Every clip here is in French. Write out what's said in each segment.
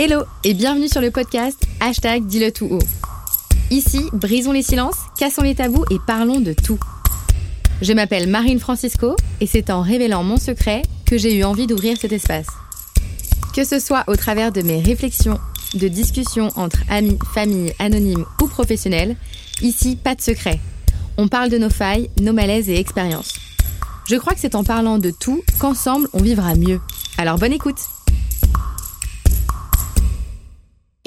Hello et bienvenue sur le podcast Hashtag Dis-le tout haut. Ici, brisons les silences, cassons les tabous et parlons de tout. Je m'appelle Marine Francisco et c'est en révélant mon secret que j'ai eu envie d'ouvrir cet espace. Que ce soit au travers de mes réflexions, de discussions entre amis, familles, anonymes ou professionnels, ici, pas de secret. On parle de nos failles, nos malaises et expériences. Je crois que c'est en parlant de tout qu'ensemble on vivra mieux. Alors bonne écoute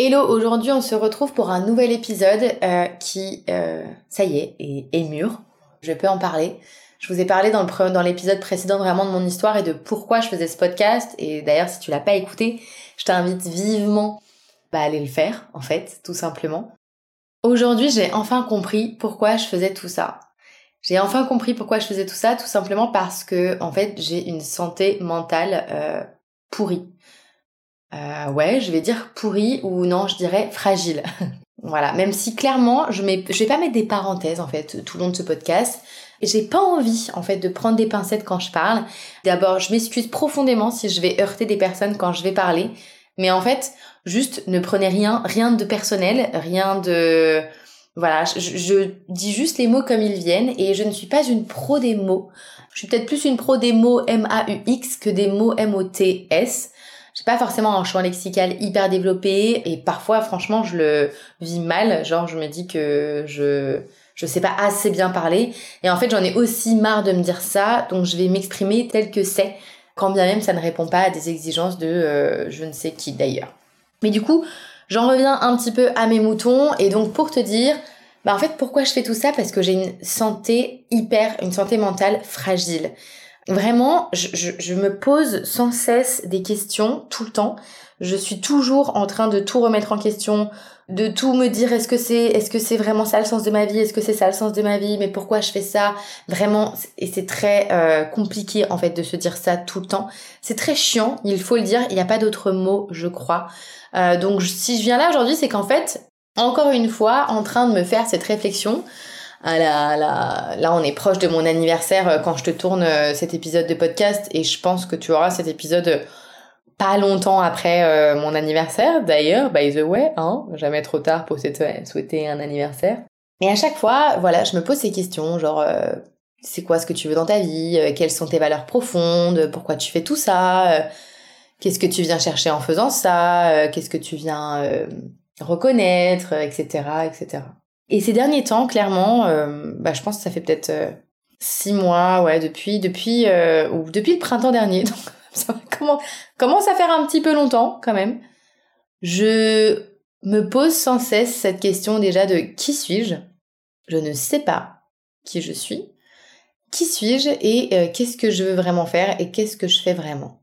Hello, aujourd'hui on se retrouve pour un nouvel épisode euh, qui, euh, ça y est, est, mûr. Je peux en parler. Je vous ai parlé dans, l'épisode précédent vraiment de mon histoire et de pourquoi je faisais ce podcast. Et d'ailleurs, si tu l'as pas écouté, je t'invite vivement bah, à aller le faire, en fait, tout simplement. Aujourd'hui, j'ai enfin compris pourquoi je faisais tout ça. J'ai enfin compris pourquoi je faisais tout ça, tout simplement parce que, en fait, j'ai une santé mentale euh, pourrie. Euh, ouais, je vais dire pourrie ou non, je dirais fragile. voilà, même si clairement, je, mets, je vais pas mettre des parenthèses en fait tout le long de ce podcast. J'ai pas envie en fait de prendre des pincettes quand je parle. D'abord, je m'excuse profondément si je vais heurter des personnes quand je vais parler, mais en fait, juste ne prenez rien, rien de personnel, rien de voilà, je, dis juste les mots comme ils viennent et je ne suis pas une pro des mots. Je suis peut-être plus une pro des mots M-A-U-X que des mots M-O-T-S. J'ai pas forcément un champ lexical hyper développé et parfois franchement je le vis mal. Genre je me dis que je je sais pas assez bien parler et en fait j'en ai aussi marre de me dire ça donc je vais m'exprimer tel que c'est quand bien même ça ne répond pas à des exigences de euh, je ne sais qui d'ailleurs. Mais du coup J'en reviens un petit peu à mes moutons et donc pour te dire, bah en fait pourquoi je fais tout ça? Parce que j'ai une santé hyper, une santé mentale fragile. Vraiment, je, je, je, me pose sans cesse des questions tout le temps. Je suis toujours en train de tout remettre en question, de tout me dire est-ce que c'est est-ce que c'est vraiment ça le sens de ma vie? Est-ce que c'est ça le sens de ma vie? Mais pourquoi je fais ça? Vraiment, et c'est très euh, compliqué en fait de se dire ça tout le temps. C'est très chiant, il faut le dire. Il n'y a pas d'autre mot, je crois. Euh, donc si je viens là aujourd'hui, c'est qu'en fait, encore une fois, en train de me faire cette réflexion, à la, là on est proche de mon anniversaire euh, quand je te tourne euh, cet épisode de podcast et je pense que tu auras cet épisode pas longtemps après mon anniversaire d'ailleurs by the way hein jamais trop tard pour souhaiter un anniversaire et à chaque fois voilà je me pose ces questions genre c'est quoi ce que tu veux dans ta vie quelles sont tes valeurs profondes pourquoi tu fais tout ça Qu'est-ce que tu viens chercher en faisant ça euh, Qu'est-ce que tu viens euh, reconnaître, etc., etc. Et ces derniers temps, clairement, euh, bah, je pense que ça fait peut-être six mois, ouais, depuis, depuis, ou depuis le printemps dernier. Donc, ça commence à faire un petit peu longtemps, quand même. Je me pose sans cesse cette question déjà de qui suis-je? Je ne sais pas qui je suis. Qui suis-je et qu'est-ce que je veux vraiment faire et qu'est-ce que je fais vraiment?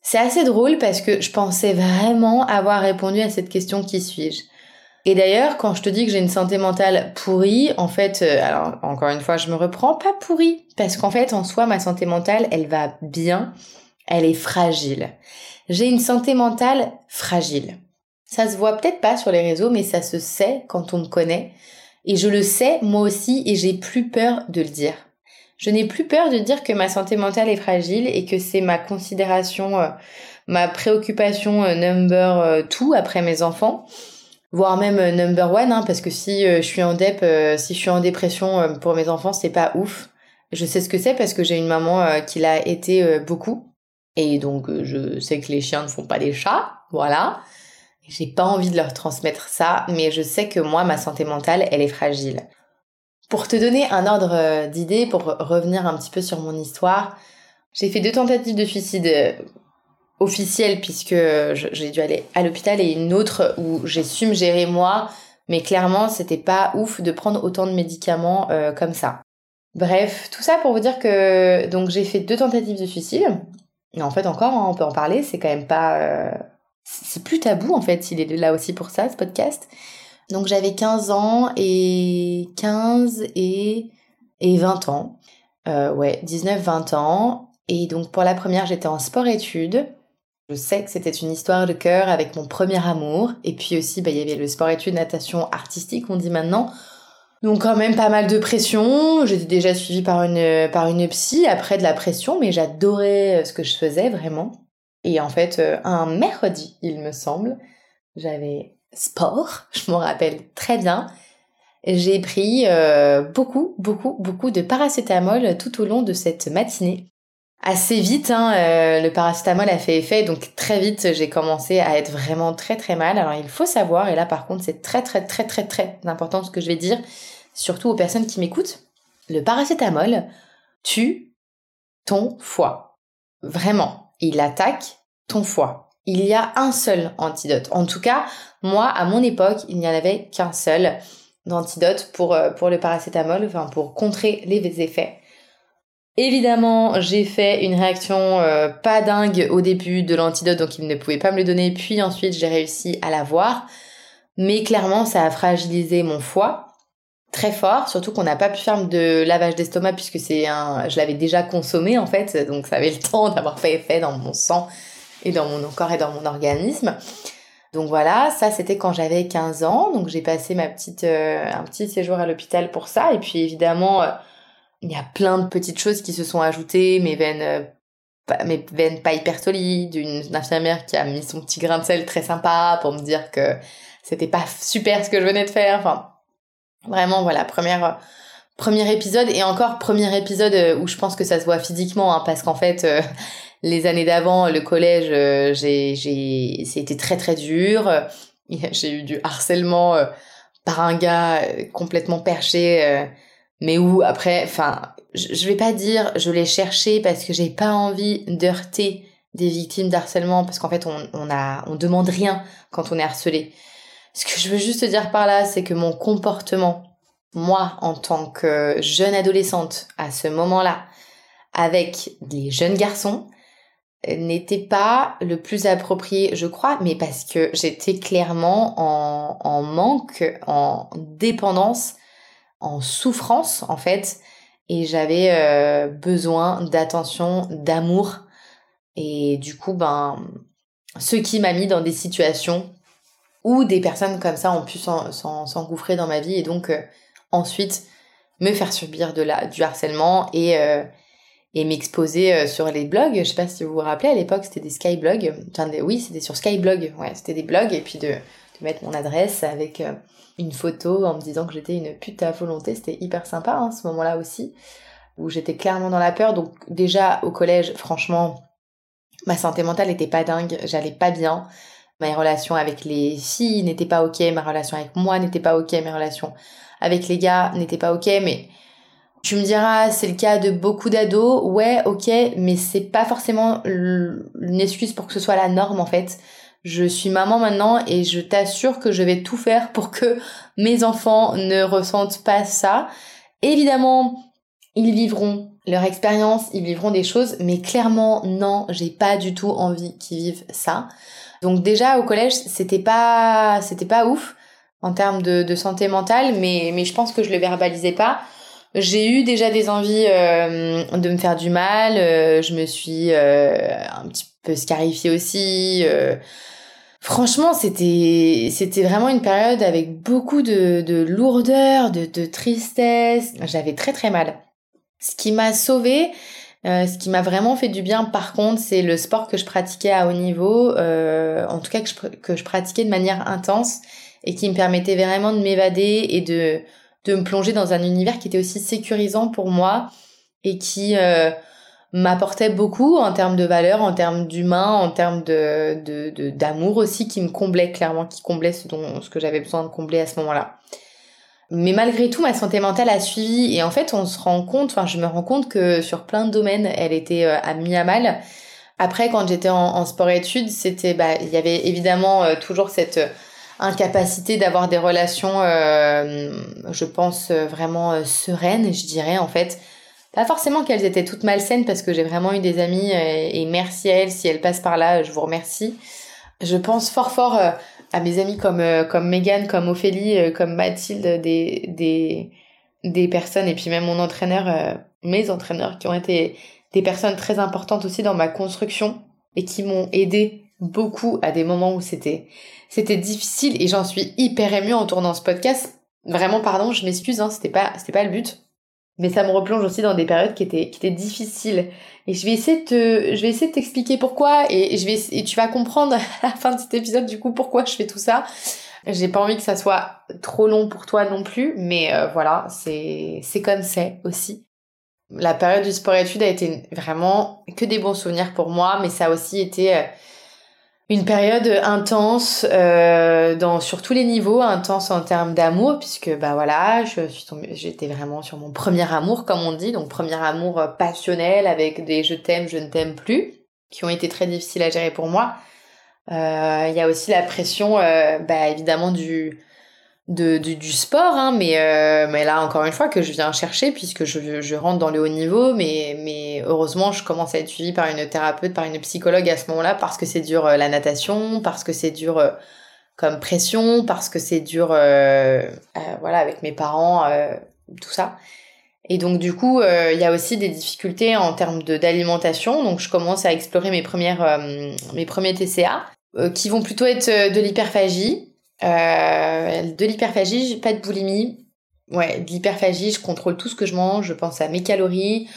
C'est assez drôle parce que je pensais vraiment avoir répondu à cette question qui suis-je? Et d'ailleurs, quand je te dis que j'ai une santé mentale pourrie, en fait, euh, alors encore une fois, je me reprends pas pourrie, parce qu'en fait, en soi, ma santé mentale, elle va bien, elle est fragile. J'ai une santé mentale fragile. Ça se voit peut-être pas sur les réseaux, mais ça se sait quand on me connaît. Et je le sais, moi aussi, et j'ai plus peur de le dire je n'ai plus peur de dire que ma santé mentale est fragile et que c'est ma considération, euh, ma préoccupation euh, number euh, two après mes enfants, voire même number one, hein, parce que si je suis en dep, si je suis en dépression pour mes enfants, c'est pas ouf. Je sais ce que c'est parce que j'ai une maman qui l'a été beaucoup, et donc je sais que les chiens ne font pas des chats, voilà. J'ai pas envie de leur transmettre ça, mais je sais que moi, ma santé mentale, elle est fragile. Pour te donner un ordre euh, d'idée, pour revenir un petit peu sur mon histoire, j'ai fait deux tentatives de suicide euh, officielles puisque j'ai dû aller à l'hôpital et une autre où j'ai su me gérer moi, mais clairement c'était pas ouf de prendre autant de médicaments euh, comme ça. Bref, tout ça pour vous dire que donc j'ai fait deux tentatives de suicide. Et en fait encore, hein, on peut en parler, c'est quand même pas, c'est plus tabou en fait. Il est là aussi pour ça, ce podcast. Donc j'avais 15 ans et 15 et, et 20 ans. Euh, ouais, 19-20 ans. Et donc pour la première, j'étais en sport-études. Je sais que c'était une histoire de cœur avec mon premier amour. Et puis aussi, bah, il y avait le sport-études, natation artistique, on dit maintenant. Donc quand même pas mal de pression. J'étais déjà suivie par une, par une psy après de la pression, mais j'adorais euh, ce que je faisais vraiment. Et en fait, euh, un mercredi, il me semble, j'avais sport, je m'en rappelle très bien. J'ai pris euh, beaucoup, beaucoup, beaucoup de paracétamol tout au long de cette matinée. Assez vite, hein, euh, le paracétamol a fait effet, donc très vite j'ai commencé à être vraiment très très mal. Alors il faut savoir, et là par contre c'est très très très très très important ce que je vais dire, surtout aux personnes qui m'écoutent, le paracétamol tue ton foie. Vraiment, il attaque ton foie. Il y a un seul antidote. En tout cas, moi, à mon époque, il n'y en avait qu'un seul d'antidote pour, euh, pour le paracétamol, enfin pour contrer les effets. Évidemment, j'ai fait une réaction euh, pas dingue au début de l'antidote, donc il ne pouvait pas me le donner, puis ensuite j'ai réussi à l'avoir. Mais clairement, ça a fragilisé mon foie très fort, surtout qu'on n'a pas pu faire de lavage d'estomac puisque c'est un, je l'avais déjà consommé en fait, donc ça avait le temps d'avoir fait effet dans mon sang et dans mon corps et dans mon organisme. Donc voilà, ça c'était quand j'avais 15 ans, donc j'ai passé ma petite, euh, un petit séjour à l'hôpital pour ça. Et puis évidemment, euh, il y a plein de petites choses qui se sont ajoutées, mes veines, euh, mes veines pas hyper solides, une, infirmière qui a mis son petit grain de sel très sympa pour me dire que c'était pas super ce que je venais de faire. Enfin, vraiment voilà, première premier épisode et encore premier épisode où je pense que ça se voit physiquement hein, parce qu'en fait les années d'avant, le collège, euh, j'ai, j'ai, c'était très très dur. J'ai eu du harcèlement euh, par un gars euh, complètement perché, mais où après, enfin, je vais pas dire je l'ai cherché parce que j'ai pas envie d'heurter des victimes d'harcèlement parce qu'en fait on, on a on demande rien quand on est harcelé. Ce que je veux juste dire par là, c'est que mon comportement, moi en tant que jeune adolescente à ce moment-là, avec les jeunes garçons, n'était pas le plus approprié, je crois, mais parce que j'étais clairement en, en, manque, en dépendance, en souffrance en fait, et j'avais euh, besoin d'attention, d'amour, et du coup, ben, ce qui m'a mis dans des situations où des personnes comme ça ont pu s'engouffrer dans ma vie, et donc euh, ensuite me faire subir du harcèlement et euh, m'exposer sur les blogs. Je sais pas si vous vous rappelez, à l'époque, c'était des skyblogs. Enfin, oui, c'était sur Skyblog. Ouais, c'était des blogs. Et puis de, mettre mon adresse avec euh, une photo en me disant que j'étais une pute à volonté. C'était hyper sympa, hein, ce moment-là aussi. Où j'étais clairement dans la peur. Donc, déjà, au collège, franchement, ma santé mentale était pas dingue. J'allais pas bien. Mes relations avec les filles n'étaient pas ok. Ma relation avec moi n'était pas ok. Mes relations avec les gars n'étaient pas ok. Mais tu me diras, c'est le cas de beaucoup d'ados. Ouais, ok, mais c'est pas forcément une excuse pour que ce soit la norme en fait. Je suis maman maintenant et je t'assure que je vais tout faire pour que mes enfants ne ressentent pas ça. Évidemment, ils vivront leur expérience, ils vivront des choses, mais clairement, non, j'ai pas du tout envie qu'ils vivent ça. Donc déjà au collège, c'était pas, c'était pas ouf en termes de, santé mentale, mais, mais je pense que je le verbalisais pas. J'ai eu déjà des envies euh, de me faire du mal. Euh, je me suis euh, un petit peu scarifiée aussi. Franchement, c'était c'était vraiment une période avec beaucoup de, de lourdeur, de, de tristesse. J'avais très très mal. Ce qui m'a sauvée, ce qui m'a vraiment fait du bien, par contre, c'est le sport que je pratiquais à haut niveau, en tout cas que je, que je pratiquais de manière intense et qui me permettait vraiment de m'évader et de de me plonger dans un univers qui était aussi sécurisant pour moi et qui euh, m'apportait beaucoup en termes de valeur, en termes d'humain, en termes de, d'amour aussi, qui me comblait clairement, qui comblait ce, dont, ce que j'avais besoin de combler à ce moment-là. Mais malgré tout, ma santé mentale a suivi et en fait, on se rend compte, enfin, je me rends compte que sur plein de domaines, elle était euh, à mis à mal. Après, quand j'étais en, sport-études, c'était, bah, il y avait évidemment euh, toujours cette incapacité d'avoir des relations, euh, je pense, euh, vraiment euh, sereines, je dirais, en fait. Pas forcément qu'elles étaient toutes malsaines, parce que j'ai vraiment eu des amies, et merci à elles, si elles passent par là, je vous remercie. Je pense fort fort à mes amies comme, comme Megan, comme Ophélie, comme Mathilde, des, des, des personnes, et puis même mon entraîneur, mes entraîneurs, qui ont été des personnes très importantes aussi dans ma construction, et qui m'ont aidé beaucoup à des moments où c'était c'était difficile et j'en suis hyper émue en tournant ce podcast. Vraiment, pardon, je m'excuse, hein, c'était pas, c'était pas le but. Mais ça me replonge aussi dans des périodes qui étaient, qui étaient difficiles. Et je vais essayer de je vais essayer de t'expliquer pourquoi et, je vais, et tu vas comprendre à la fin de cet épisode du coup pourquoi je fais tout ça. J'ai pas envie que ça soit trop long pour toi non plus, mais euh, voilà, c'est, c'est comme c'est aussi. La période du sport-études a été vraiment que des bons souvenirs pour moi, mais ça a aussi été euh, une période intense euh, dans sur tous les niveaux, intense en termes d'amour puisque bah voilà, je suis j'étais vraiment sur mon premier amour comme on dit, donc premier amour euh, passionnel avec des je t'aime, je ne t'aime plus, qui ont été très difficiles à gérer pour moi. Euh, il y a aussi la pression, euh, bah évidemment du de, du sport, hein, mais, euh, mais là encore une fois que je viens chercher puisque je, je rentre dans le haut niveau, mais, mais heureusement je commence à être suivie par une thérapeute, par une psychologue à ce moment-là parce que c'est dur euh, la natation, parce que c'est dur euh, comme pression, parce que c'est dur voilà avec mes parents, tout ça. Et donc du coup il y a aussi des difficultés en termes d'alimentation, donc je commence à explorer mes premières mes premiers TCA qui vont plutôt être de l'hyperphagie euh, de l'hyperphagie, pas de boulimie. Ouais, de l'hyperphagie, je contrôle tout ce que je mange, je pense à mes calories.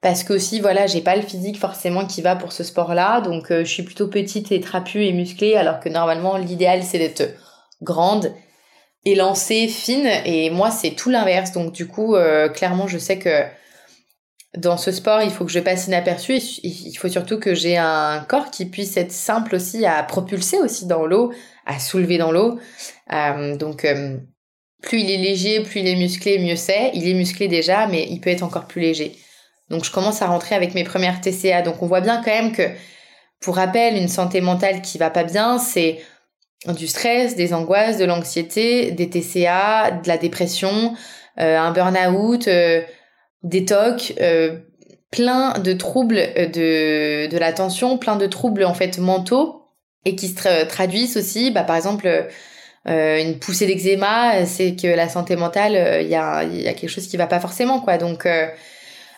Parce que aussi, voilà, j'ai pas le physique forcément qui va pour ce sport-là. Donc, euh, je suis plutôt petite et trapue et musclée, alors que normalement, l'idéal, c'est d'être grande, élancée, fine. Et moi, c'est tout l'inverse. Donc, du coup, euh, clairement, je sais que dans ce sport, il faut que je passe inaperçu. il faut surtout que j'ai un corps qui puisse être simple aussi à propulser aussi dans l'eau, à soulever dans l'eau. Euh, donc, euh, plus il est léger, plus il est musclé, mieux c'est. Il est musclé déjà, mais il peut être encore plus léger. Donc, je commence à rentrer avec mes premières TCA. Donc, on voit bien quand même que, pour rappel, une santé mentale qui va pas bien, c'est du stress, des angoisses, de l'anxiété, des TCA, de la dépression, euh, un burn-out, des TOC, plein de troubles de, de l'attention, plein de troubles en fait mentaux et qui se traduisent aussi, bah, par exemple, euh, une poussée d'eczéma, c'est que la santé mentale, il euh, y, a, y a quelque chose qui va pas forcément, quoi. Donc, euh,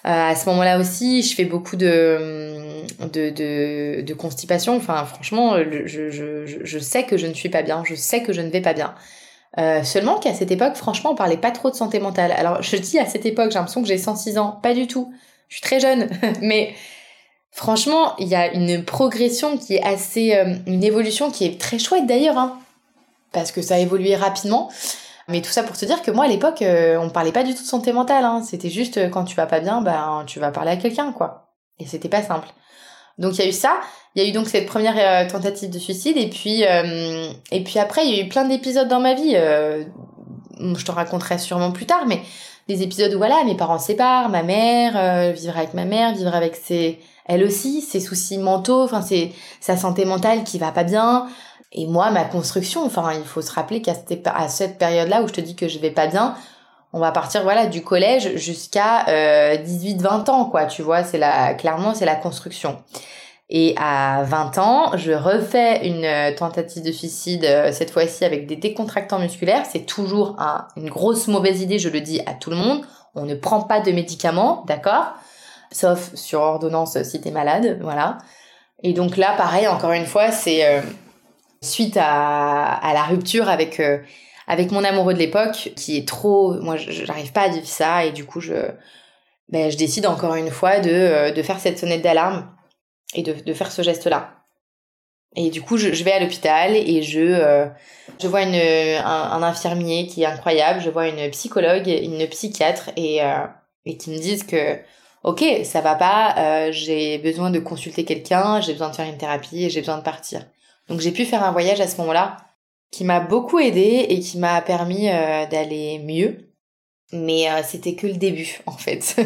à ce moment-là aussi, je fais beaucoup de, de, de, de constipation. Enfin, franchement, je, je, je, sais que je ne suis pas bien, je sais que je ne vais pas bien. Euh, seulement qu'à cette époque, franchement, on parlait pas trop de santé mentale. Alors, je dis à cette époque, j'ai l'impression que j'ai 106 ans. Pas du tout. Je suis très jeune. Mais Franchement, il y a une progression qui est assez, euh, une évolution qui est très chouette d'ailleurs, hein, parce que ça a évolué rapidement. Mais tout ça pour te dire que moi à l'époque, euh, on parlait pas du tout de santé mentale. Hein. C'était juste euh, quand tu vas pas bien, ben tu vas parler à quelqu'un, quoi. Et c'était pas simple. Donc il y a eu ça. Il y a eu donc cette première tentative de suicide et puis et puis après il y a eu plein d'épisodes dans ma vie. je t'en raconterai sûrement plus tard, mais des épisodes où voilà mes parents séparent, ma mère vivre avec ma mère, vivre avec ses elle aussi, ses soucis mentaux, enfin, c'est sa santé mentale qui va pas bien. Et moi, ma construction, enfin, il faut se rappeler qu'à cette, cette période-là où je te dis que je vais pas bien, on va partir, voilà, du collège jusqu'à euh, 18-20 ans, quoi, tu vois, c'est la, clairement, c'est la construction. Et à 20 ans, je refais une euh, tentative de suicide, euh, cette fois-ci avec des décontractants musculaires. C'est toujours une grosse mauvaise idée, je le dis à tout le monde. On ne prend pas de médicaments, d'accord? Sauf sur ordonnance si t'es malade, voilà. Et donc là, pareil, encore une fois, c'est euh, suite à, la rupture avec euh, avec mon amoureux de l'époque, qui est trop, moi, j'arrive pas à vivre ça, et du coup, je ben, je décide encore une fois de euh, de faire cette sonnette d'alarme et de de faire ce geste-là. Et du coup, je, vais à l'hôpital et je je vois une un, infirmier qui est incroyable, je vois une psychologue, une psychiatre et et qui me disent que ok, ça va pas, euh, j'ai besoin de consulter quelqu'un, j'ai besoin de faire une thérapie et j'ai besoin de partir. Donc j'ai pu faire un voyage à ce moment-là qui m'a beaucoup aidé et qui m'a permis euh, d'aller mieux. Mais euh, c'était que le début en fait.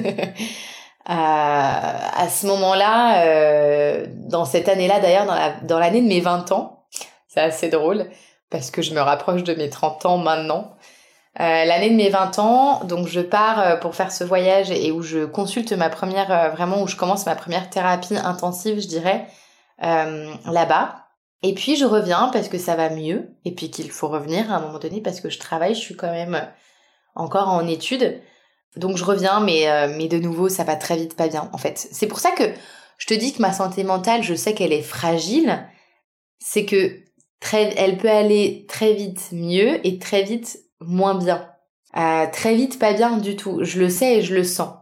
à ce moment-là, dans cette année-là d'ailleurs, dans l'année de mes 20 ans, c'est assez drôle parce que je me rapproche de mes 30 ans maintenant. Euh, l'année de mes 20 ans, donc je pars euh, pour faire ce voyage et où je consulte ma première, euh, vraiment où je commence ma première thérapie intensive, je dirais, là-bas. Et puis je reviens parce que ça va mieux et puis qu'il faut revenir à un moment donné parce que je travaille, je suis quand même encore en études. Donc je reviens, mais, mais de nouveau, ça va très vite pas bien en fait. C'est pour ça que je te dis que ma santé mentale, je sais qu'elle est fragile. C'est que très, elle peut aller très vite mieux et très vite moins bien. euh, très vite pas bien du tout. Je le sais et je le sens.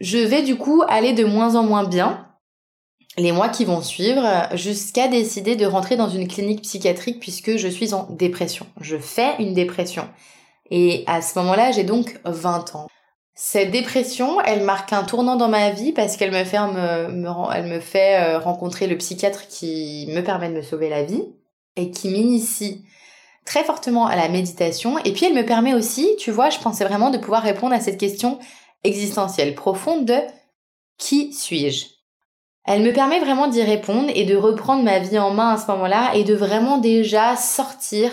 Je vais du coup aller de moins en moins bien les mois qui vont suivre jusqu'à décider de rentrer dans une clinique psychiatrique puisque je suis en dépression. Je fais une dépression. Et à ce moment-là, j'ai donc 20 ans. Cette dépression, elle marque un tournant dans ma vie parce qu'elle me fait, elle me fait euh, rencontrer le psychiatre qui me permet de me sauver la vie et qui m'initie très fortement à la méditation. Et puis elle me permet aussi, tu vois, je pensais vraiment de pouvoir répondre à cette question existentielle profonde de qui suis-je? Elle me permet vraiment d'y répondre et de reprendre ma vie en main à ce moment-là et de vraiment déjà sortir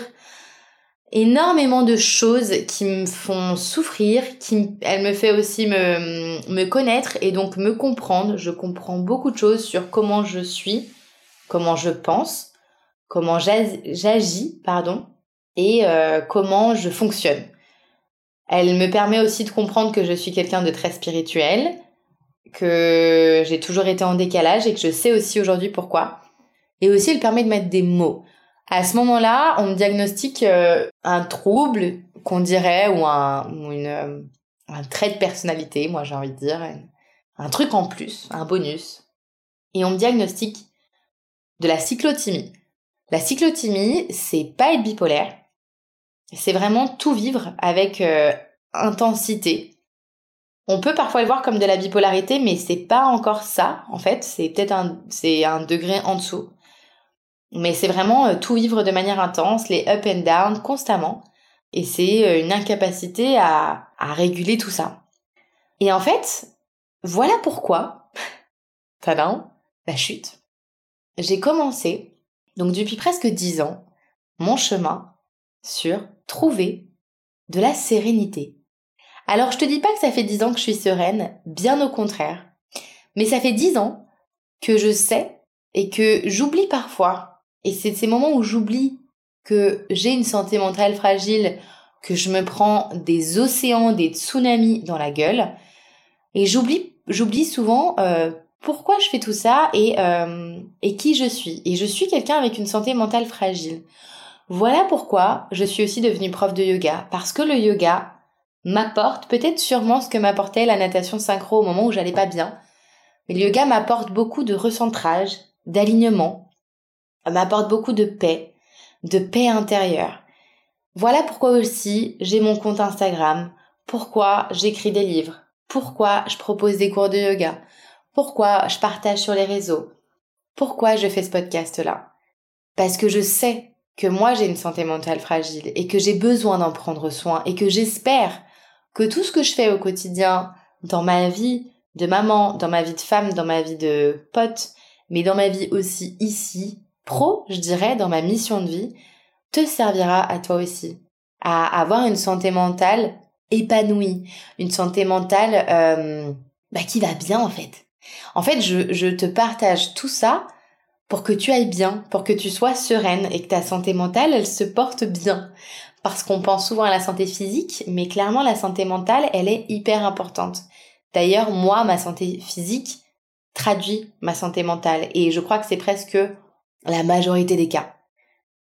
énormément de choses qui me font souffrir, qui elle me fait aussi me, me connaître et donc me comprendre. Je comprends beaucoup de choses sur comment je suis, comment je pense, comment j'agis, pardon, et euh, comment je fonctionne. Elle me permet aussi de comprendre que je suis quelqu'un de très spirituel, que j'ai toujours été en décalage et que je sais aussi aujourd'hui pourquoi. Et aussi, elle permet de mettre des mots. À ce moment-là, on me diagnostique euh, un trouble qu'on dirait ou un, une, euh, un trait de personnalité, moi j'ai envie de dire, un truc en plus, un bonus. Et on me diagnostique de la cyclothymie. La cyclothymie, c'est pas être bipolaire, c'est vraiment tout vivre avec euh, intensité. On peut parfois le voir comme de la bipolarité, mais c'est pas encore ça, en fait. C'est peut-être un, degré en dessous. Mais c'est vraiment euh, tout vivre de manière intense, les up and down constamment. Et c'est euh, une incapacité à, à réguler tout ça. Et en fait, voilà pourquoi, tadam, la chute. J'ai commencé, donc depuis presque dix ans, mon chemin sur trouver de la sérénité. Alors je te dis pas que ça fait dix ans que je suis sereine, bien au contraire. Mais ça fait dix ans que je sais et que j'oublie parfois et c'est ces moments où j'oublie que j'ai une santé mentale fragile, que je me prends des océans, des tsunamis dans la gueule. Et j'oublie, j'oublie souvent euh, pourquoi je fais tout ça et, euh, et qui je suis. Et je suis quelqu'un avec une santé mentale fragile. Voilà pourquoi je suis aussi devenue prof de yoga. Parce que le yoga m'apporte peut-être sûrement ce que m'apportait la natation synchro au moment où j'allais pas bien. Mais le yoga m'apporte beaucoup de recentrage, d'alignement, m'apporte beaucoup de paix, de paix intérieure. Voilà pourquoi aussi j'ai mon compte Instagram, pourquoi j'écris des livres, pourquoi je propose des cours de yoga, pourquoi je partage sur les réseaux, pourquoi je fais ce podcast-là. Parce que je sais que moi j'ai une santé mentale fragile et que j'ai besoin d'en prendre soin et que j'espère que tout ce que je fais au quotidien dans ma vie de maman, dans ma vie de femme, dans ma vie de pote, mais dans ma vie aussi ici, pro, je dirais, dans ma mission de vie, te servira à toi aussi, à avoir une santé mentale épanouie, une santé mentale euh, bah, qui va bien en fait. En fait, je, je te partage tout ça pour que tu ailles bien, pour que tu sois sereine et que ta santé mentale, elle se porte bien. Parce qu'on pense souvent à la santé physique, mais clairement la santé mentale, elle est hyper importante. D'ailleurs, moi, ma santé physique traduit ma santé mentale et je crois que c'est presque la majorité des cas.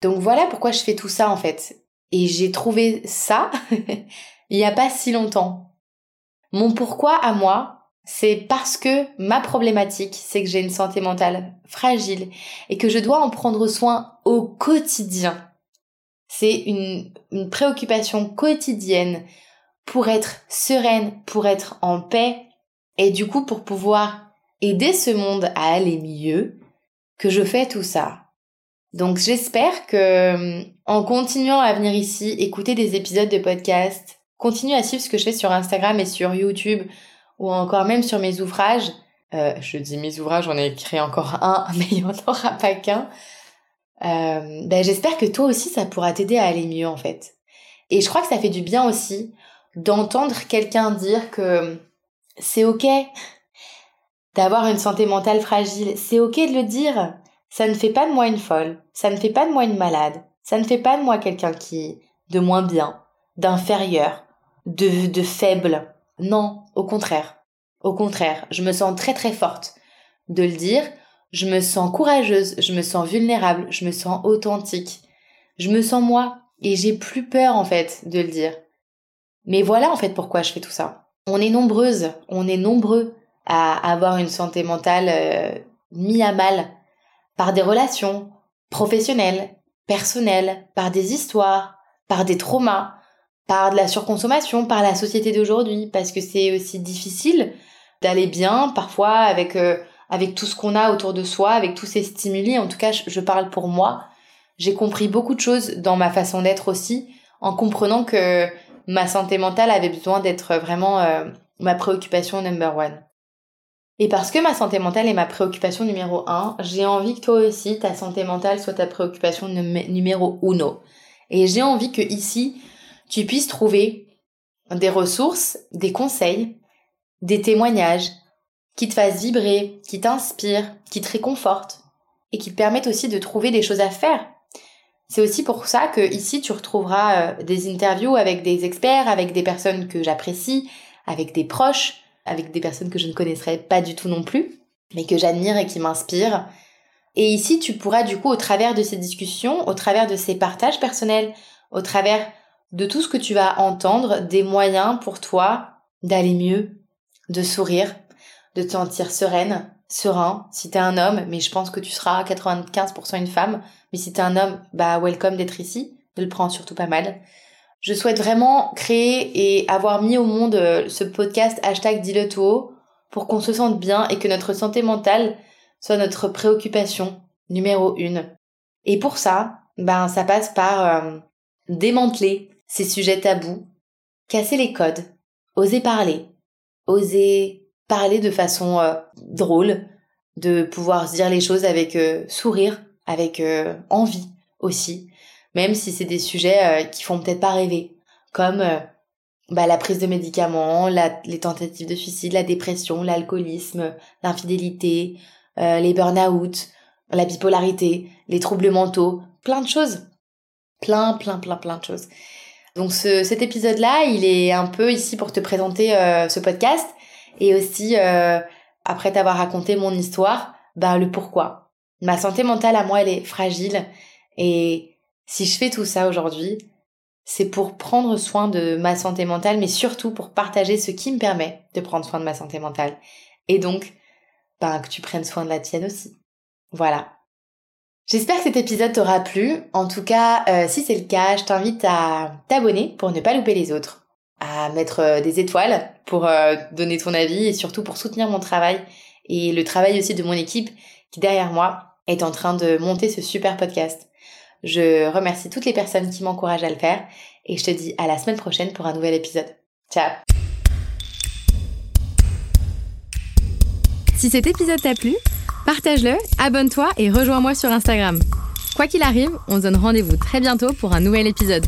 Donc voilà pourquoi je fais tout ça en fait. Et j'ai trouvé ça il n'y a pas si longtemps. Mon pourquoi à moi, c'est parce que ma problématique, c'est que j'ai une santé mentale fragile et que je dois en prendre soin au quotidien. C'est une, préoccupation quotidienne pour être sereine, pour être en paix et du coup pour pouvoir aider ce monde à aller mieux que je fais tout ça. Donc j'espère que en continuant à venir ici, écouter des épisodes de podcast, continuer à suivre ce que je fais sur Instagram et sur YouTube ou encore même sur mes ouvrages. Euh, je dis mes ouvrages, j'en ai écrit encore un, mais il n'y en aura pas qu'un. Euh, ben j'espère que toi aussi ça pourra t'aider à aller mieux en fait. Et je crois que ça fait du bien aussi d'entendre quelqu'un dire que c'est ok d'avoir une santé mentale fragile. C'est ok de le dire. Ça ne fait pas de moi une folle. Ça ne fait pas de moi une malade. Ça ne fait pas de moi quelqu'un qui, de moins bien, d'inférieur, de, de faible. Non, au contraire. Au contraire, je me sens très très forte de le dire. Je me sens courageuse, je me sens vulnérable, je me sens authentique. Je me sens moi et j'ai plus peur en fait de le dire. Mais voilà en fait pourquoi je fais tout ça. On est nombreuses, on est nombreux à avoir une santé mentale euh, mise à mal par des relations professionnelles, personnelles, par des histoires, par des traumas, par de la surconsommation, par la société d'aujourd'hui, parce que c'est aussi difficile d'aller bien parfois avec euh, avec tout ce qu'on a autour de soi, avec tous ces stimuli. En tout cas, je, parle pour moi. J'ai compris beaucoup de choses dans ma façon d'être aussi, en comprenant que ma santé mentale avait besoin d'être vraiment euh, ma préoccupation number one. Et parce que ma santé mentale est ma préoccupation numéro un, j'ai envie que toi aussi, ta santé mentale soit ta préoccupation numéro uno. Et j'ai envie que ici, tu puisses trouver des ressources, des conseils, des témoignages qui te fassent vibrer, qui t'inspirent, qui te réconfortent et qui te permettent aussi de trouver des choses à faire. C'est aussi pour ça que ici tu retrouveras euh, des interviews avec des experts, avec des personnes que j'apprécie, avec des proches, avec des personnes que je ne connaisserais pas du tout non plus, mais que j'admire et qui m'inspirent. Et ici, tu pourras du coup, au travers de ces discussions, au travers de ces partages personnels, au travers de tout ce que tu vas entendre, des moyens pour toi d'aller mieux, de sourire, de te sentir sereine, serein, si t'es un homme, mais je pense que tu seras 95% une femme, mais si t'es un homme, bah welcome d'être ici, ne le prends surtout pas mal. Je souhaite vraiment créer et avoir mis au monde euh, ce podcast hashtag dis-le tout pour qu'on se sente bien et que notre santé mentale soit notre préoccupation numéro une. Et pour ça, ben ça passe par euh, démanteler ces sujets tabous, casser les codes, oser parler, oser parler de façon euh, drôle, de pouvoir se dire les choses avec sourire, avec envie aussi, même si c'est des sujets euh, qui font peut-être pas rêver, comme euh, bah, la prise de médicaments, les tentatives de suicide, la dépression, l'alcoolisme, l'infidélité, euh, les burn-out, la bipolarité, les troubles mentaux, plein de choses. Plein, plein, plein, plein de choses. Donc ce, cet épisode-là, il est un peu ici pour te présenter ce podcast et aussi, après t'avoir raconté mon histoire, bah, le pourquoi. Ma santé mentale à moi, elle est fragile et si je fais tout ça aujourd'hui, c'est pour prendre soin de ma santé mentale, mais surtout pour partager ce qui me permet de prendre soin de ma santé mentale. Et donc, ben, que tu prennes soin de la tienne aussi. Voilà. J'espère que cet épisode t'aura plu. En tout cas, euh, si c'est le cas, je t'invite à t'abonner pour ne pas louper les autres, à mettre euh, des étoiles pour euh, donner ton avis et surtout pour soutenir mon travail et le travail aussi de mon équipe qui derrière moi est en train de monter ce super podcast. Je remercie toutes les personnes qui m'encouragent à le faire et je te dis à la semaine prochaine pour un nouvel épisode. Ciao Si cet épisode t'a plu, partage-le, abonne-toi et rejoins-moi sur Instagram. Quoi qu'il arrive, on se donne rendez-vous très bientôt pour un nouvel épisode.